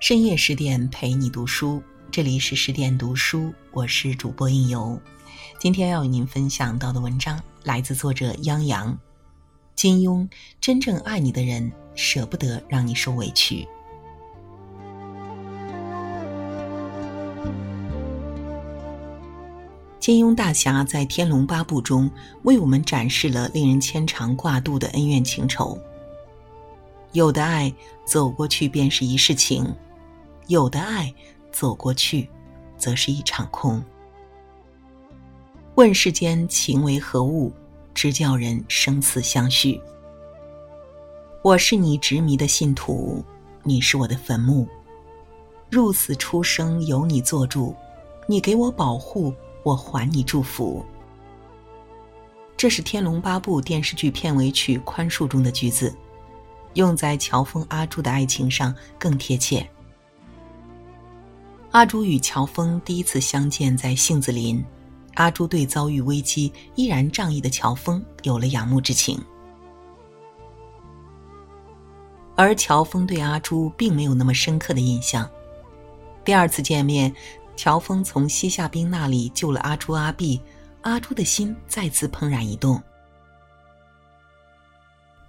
深夜十点陪你读书，这里是十点读书，我是主播应由。今天要与您分享到的文章来自作者央洋。金庸真正爱你的人，舍不得让你受委屈。金庸大侠在《天龙八部》中为我们展示了令人牵肠挂肚的恩怨情仇。有的爱走过去便是一世情。有的爱，走过去，则是一场空。问世间情为何物，直叫人生死相许。我是你执迷的信徒，你是我的坟墓。入死出生由你做主，你给我保护，我还你祝福。这是《天龙八部》电视剧片尾曲《宽恕》中的句子，用在乔峰阿朱的爱情上更贴切。阿朱与乔峰第一次相见在杏子林，阿朱对遭遇危机依然仗义的乔峰有了仰慕之情，而乔峰对阿朱并没有那么深刻的印象。第二次见面，乔峰从西夏兵那里救了阿朱阿碧，阿朱的心再次怦然一动。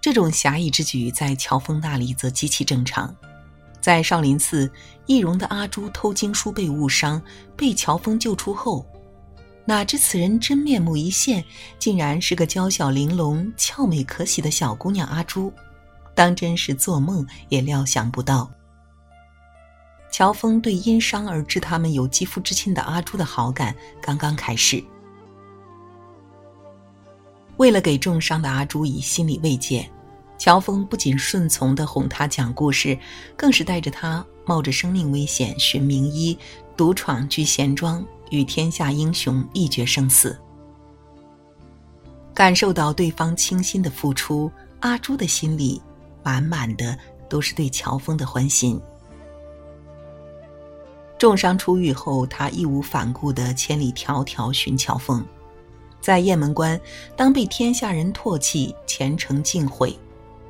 这种侠义之举在乔峰那里则极其正常。在少林寺，易容的阿朱偷经书被误伤，被乔峰救出后，哪知此人真面目一现，竟然是个娇小玲珑、俏美可喜的小姑娘阿朱，当真是做梦也料想不到。乔峰对因伤而致他们有肌肤之亲的阿朱的好感刚刚开始，为了给重伤的阿朱以心理慰藉。乔峰不仅顺从地哄她讲故事，更是带着她冒着生命危险寻名医，独闯聚贤庄，与天下英雄一决生死。感受到对方倾心的付出，阿朱的心里满满的都是对乔峰的欢心。重伤出狱后，他义无反顾地千里迢迢寻乔峰，在雁门关，当被天下人唾弃，前程尽毁。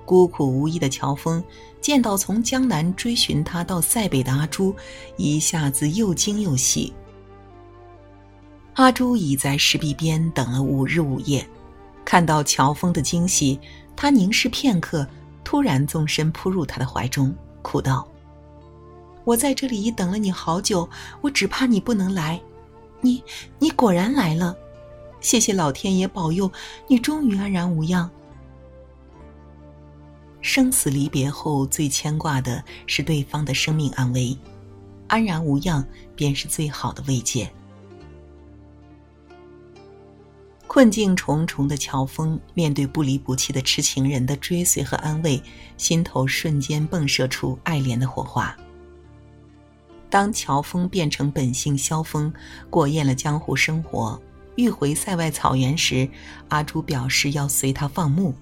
孤苦无依的乔峰见到从江南追寻他到塞北的阿朱，一下子又惊又喜。阿朱已在石壁边等了五日五夜，看到乔峰的惊喜，他凝视片刻，突然纵身扑入他的怀中，哭道：“我在这里已等了你好久，我只怕你不能来。你，你果然来了，谢谢老天爷保佑，你终于安然无恙。”生死离别后，最牵挂的是对方的生命安危，安然无恙便是最好的慰藉。困境重重的乔峰，面对不离不弃的痴情人的追随和安慰，心头瞬间迸射出爱怜的火花。当乔峰变成本性萧峰，过厌了江湖生活，欲回塞外草原时，阿朱表示要随他放牧。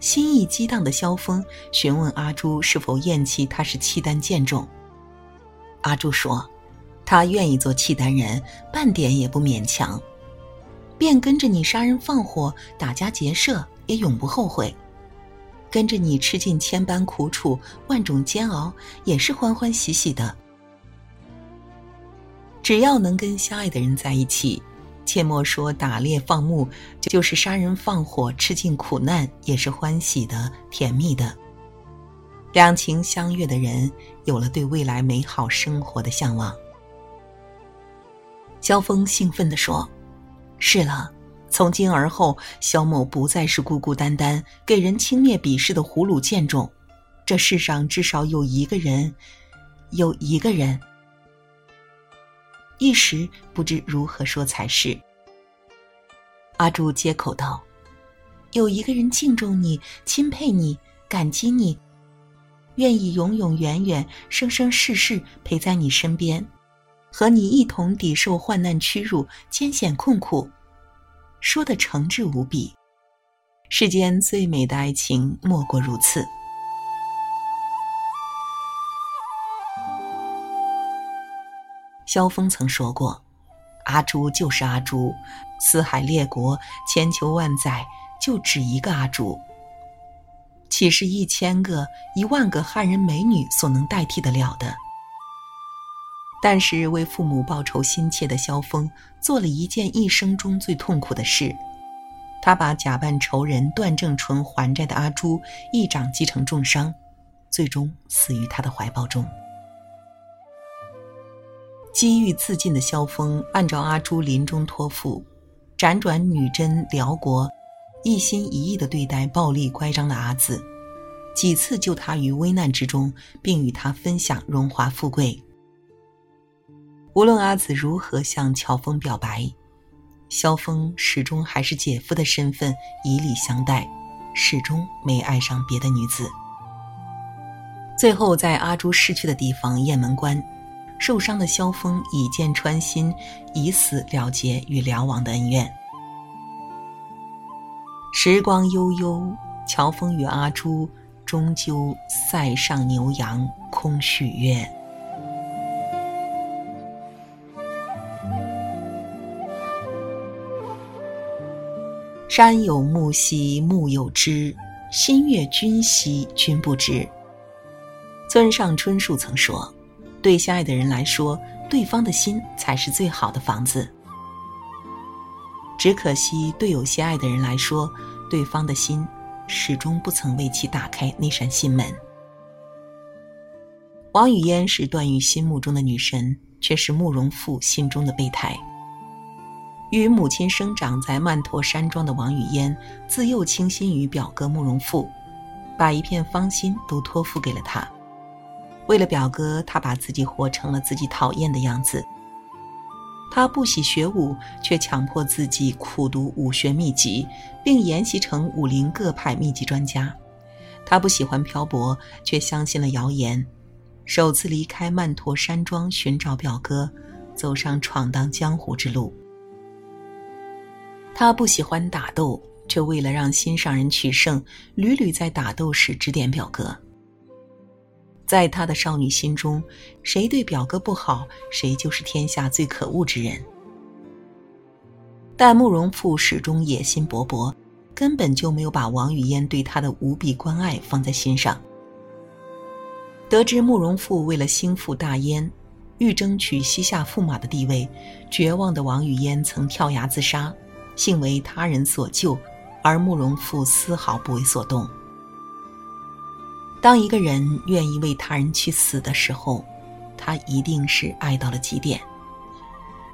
心意激荡的萧峰询问阿朱是否厌弃他是契丹贱种。阿朱说：“他愿意做契丹人，半点也不勉强，便跟着你杀人放火、打家劫舍，也永不后悔；跟着你吃尽千般苦楚、万种煎熬，也是欢欢喜喜的。只要能跟相爱的人在一起。”切莫说打猎放牧，就是杀人放火，吃尽苦难也是欢喜的、甜蜜的。两情相悦的人有了对未来美好生活的向往。萧峰兴奋地说：“是了，从今而后，萧某不再是孤孤单单、给人轻蔑鄙视的胡虏贱种。这世上至少有一个人，有一个人。”一时不知如何说才是。阿朱接口道：“有一个人敬重你、钦佩你、感激你，愿意永永远远、生生世世陪在你身边，和你一同抵受患难屈辱、艰险困苦。”说的诚挚无比。世间最美的爱情，莫过如此。萧峰曾说过：“阿朱就是阿朱，四海列国，千秋万载，就只一个阿朱。岂是一千个、一万个汉人美女所能代替得了的？但是为父母报仇心切的萧峰做了一件一生中最痛苦的事，他把假扮仇人段正淳还债的阿朱一掌击成重伤，最终死于他的怀抱中。机遇自尽的萧峰按照阿朱临终托付，辗转女真、辽国。一心一意地对待暴力乖张的阿紫，几次救他于危难之中，并与他分享荣华富贵。无论阿紫如何向乔峰表白，萧峰始终还是姐夫的身份以礼相待，始终没爱上别的女子。最后，在阿朱逝去的地方雁门关，受伤的萧峰以剑穿心，以死了结与辽王的恩怨。时光悠悠，乔峰与阿朱终究塞上牛羊空许愿。山有木兮木有枝，心悦君兮君不知。村上春树曾说：“对相爱的人来说，对方的心才是最好的房子。”只可惜，对有些爱的人来说，对方的心始终不曾为其打开那扇心门。王语嫣是段誉心目中的女神，却是慕容复心中的备胎。与母亲生长在曼陀山庄的王语嫣，自幼倾心于表哥慕容复，把一片芳心都托付给了他。为了表哥，他把自己活成了自己讨厌的样子。他不喜学武，却强迫自己苦读武学秘籍，并研习成武林各派秘籍专家。他不喜欢漂泊，却相信了谣言，首次离开曼陀山庄寻找表哥，走上闯荡江湖之路。他不喜欢打斗，却为了让心上人取胜，屡屡在打斗时指点表哥。在他的少女心中，谁对表哥不好，谁就是天下最可恶之人。但慕容复始终野心勃勃，根本就没有把王语嫣对他的无比关爱放在心上。得知慕容复为了兴复大燕，欲争取西夏驸马的地位，绝望的王语嫣曾跳崖自杀，幸为他人所救，而慕容复丝毫不为所动。当一个人愿意为他人去死的时候，他一定是爱到了极点。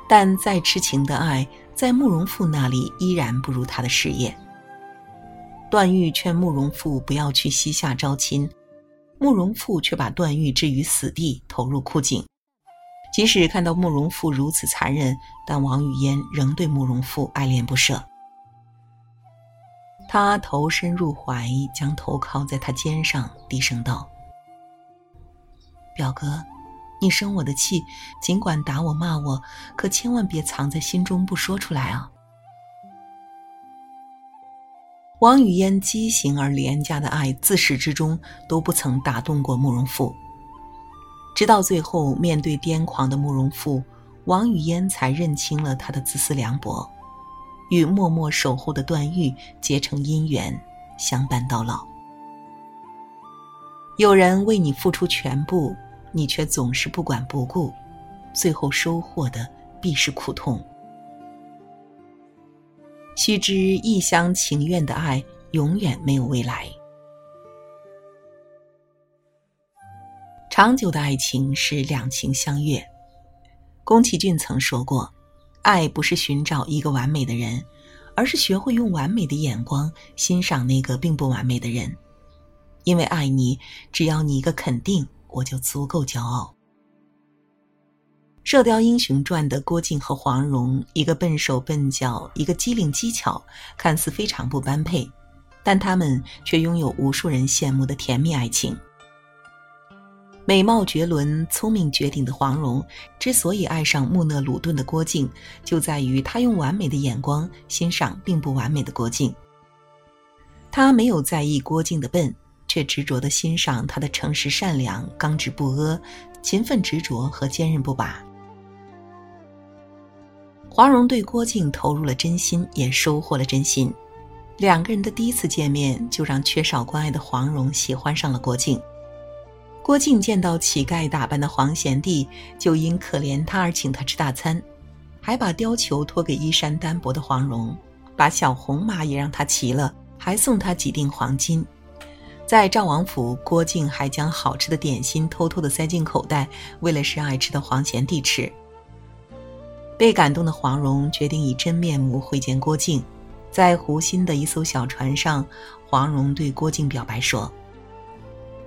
但再痴情的爱，在慕容复那里依然不如他的事业。段誉劝慕容复不要去西夏招亲，慕容复却把段誉置于死地，投入枯井。即使看到慕容复如此残忍，但王语嫣仍对慕容复爱恋不舍。他投身入怀，将头靠在他肩上，低声道：“表哥，你生我的气，尽管打我骂我，可千万别藏在心中不说出来啊。”王语嫣畸形而廉价的爱，自始至终都不曾打动过慕容复。直到最后，面对癫狂的慕容复，王语嫣才认清了他的自私凉薄。与默默守护的段誉结成姻缘，相伴到老。有人为你付出全部，你却总是不管不顾，最后收获的必是苦痛。须知一厢情愿的爱永远没有未来，长久的爱情是两情相悦。宫崎骏曾说过。爱不是寻找一个完美的人，而是学会用完美的眼光欣赏那个并不完美的人。因为爱你，只要你一个肯定，我就足够骄傲。《射雕英雄传》的郭靖和黄蓉，一个笨手笨脚，一个机灵机巧，看似非常不般配，但他们却拥有无数人羡慕的甜蜜爱情。美貌绝伦、聪明绝顶的黄蓉，之所以爱上木讷鲁钝的郭靖，就在于她用完美的眼光欣赏并不完美的郭靖。她没有在意郭靖的笨，却执着地欣赏他的诚实善良、刚直不阿、勤奋执着和坚韧不拔。黄蓉对郭靖投入了真心，也收获了真心。两个人的第一次见面，就让缺少关爱的黄蓉喜欢上了郭靖。郭靖见到乞丐打扮的黄贤弟，就因可怜他而请他吃大餐，还把貂裘托给衣衫单薄的黄蓉，把小红马也让他骑了，还送他几锭黄金。在赵王府，郭靖还将好吃的点心偷偷的塞进口袋，为了是爱吃的黄贤弟吃。被感动的黄蓉决定以真面目会见郭靖。在湖心的一艘小船上，黄蓉对郭靖表白说：“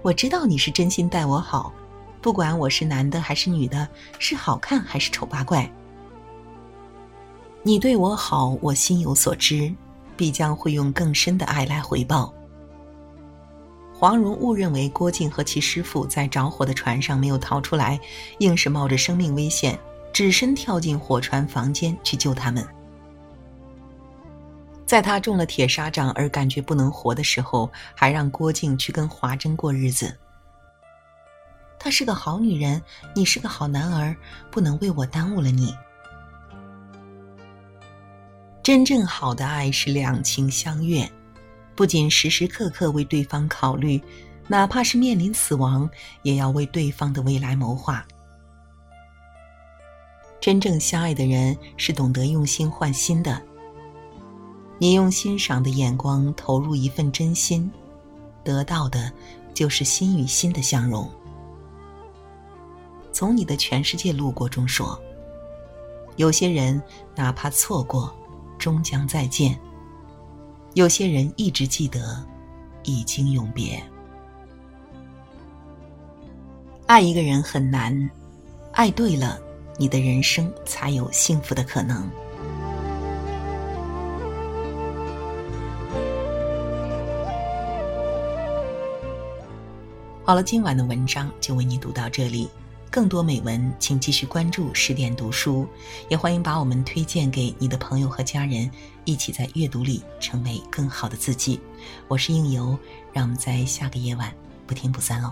我知道你是真心待我好，不管我是男的还是女的，是好看还是丑八怪。你对我好，我心有所知，必将会用更深的爱来回报。”黄蓉误认为郭靖和其师傅在着火的船上没有逃出来，硬是冒着生命危险，只身跳进火船房间去救他们。在他中了铁砂掌而感觉不能活的时候，还让郭靖去跟华筝过日子。她是个好女人，你是个好男儿，不能为我耽误了你。真正好的爱是两情相悦，不仅时时刻刻为对方考虑，哪怕是面临死亡，也要为对方的未来谋划。真正相爱的人是懂得用心换心的。你用欣赏的眼光投入一份真心，得到的，就是心与心的相融。从你的全世界路过中说，有些人哪怕错过，终将再见；有些人一直记得，已经永别。爱一个人很难，爱对了，你的人生才有幸福的可能。好了，今晚的文章就为你读到这里。更多美文，请继续关注十点读书，也欢迎把我们推荐给你的朋友和家人，一起在阅读里成为更好的自己。我是应由，让我们在下个夜晚不听不散喽。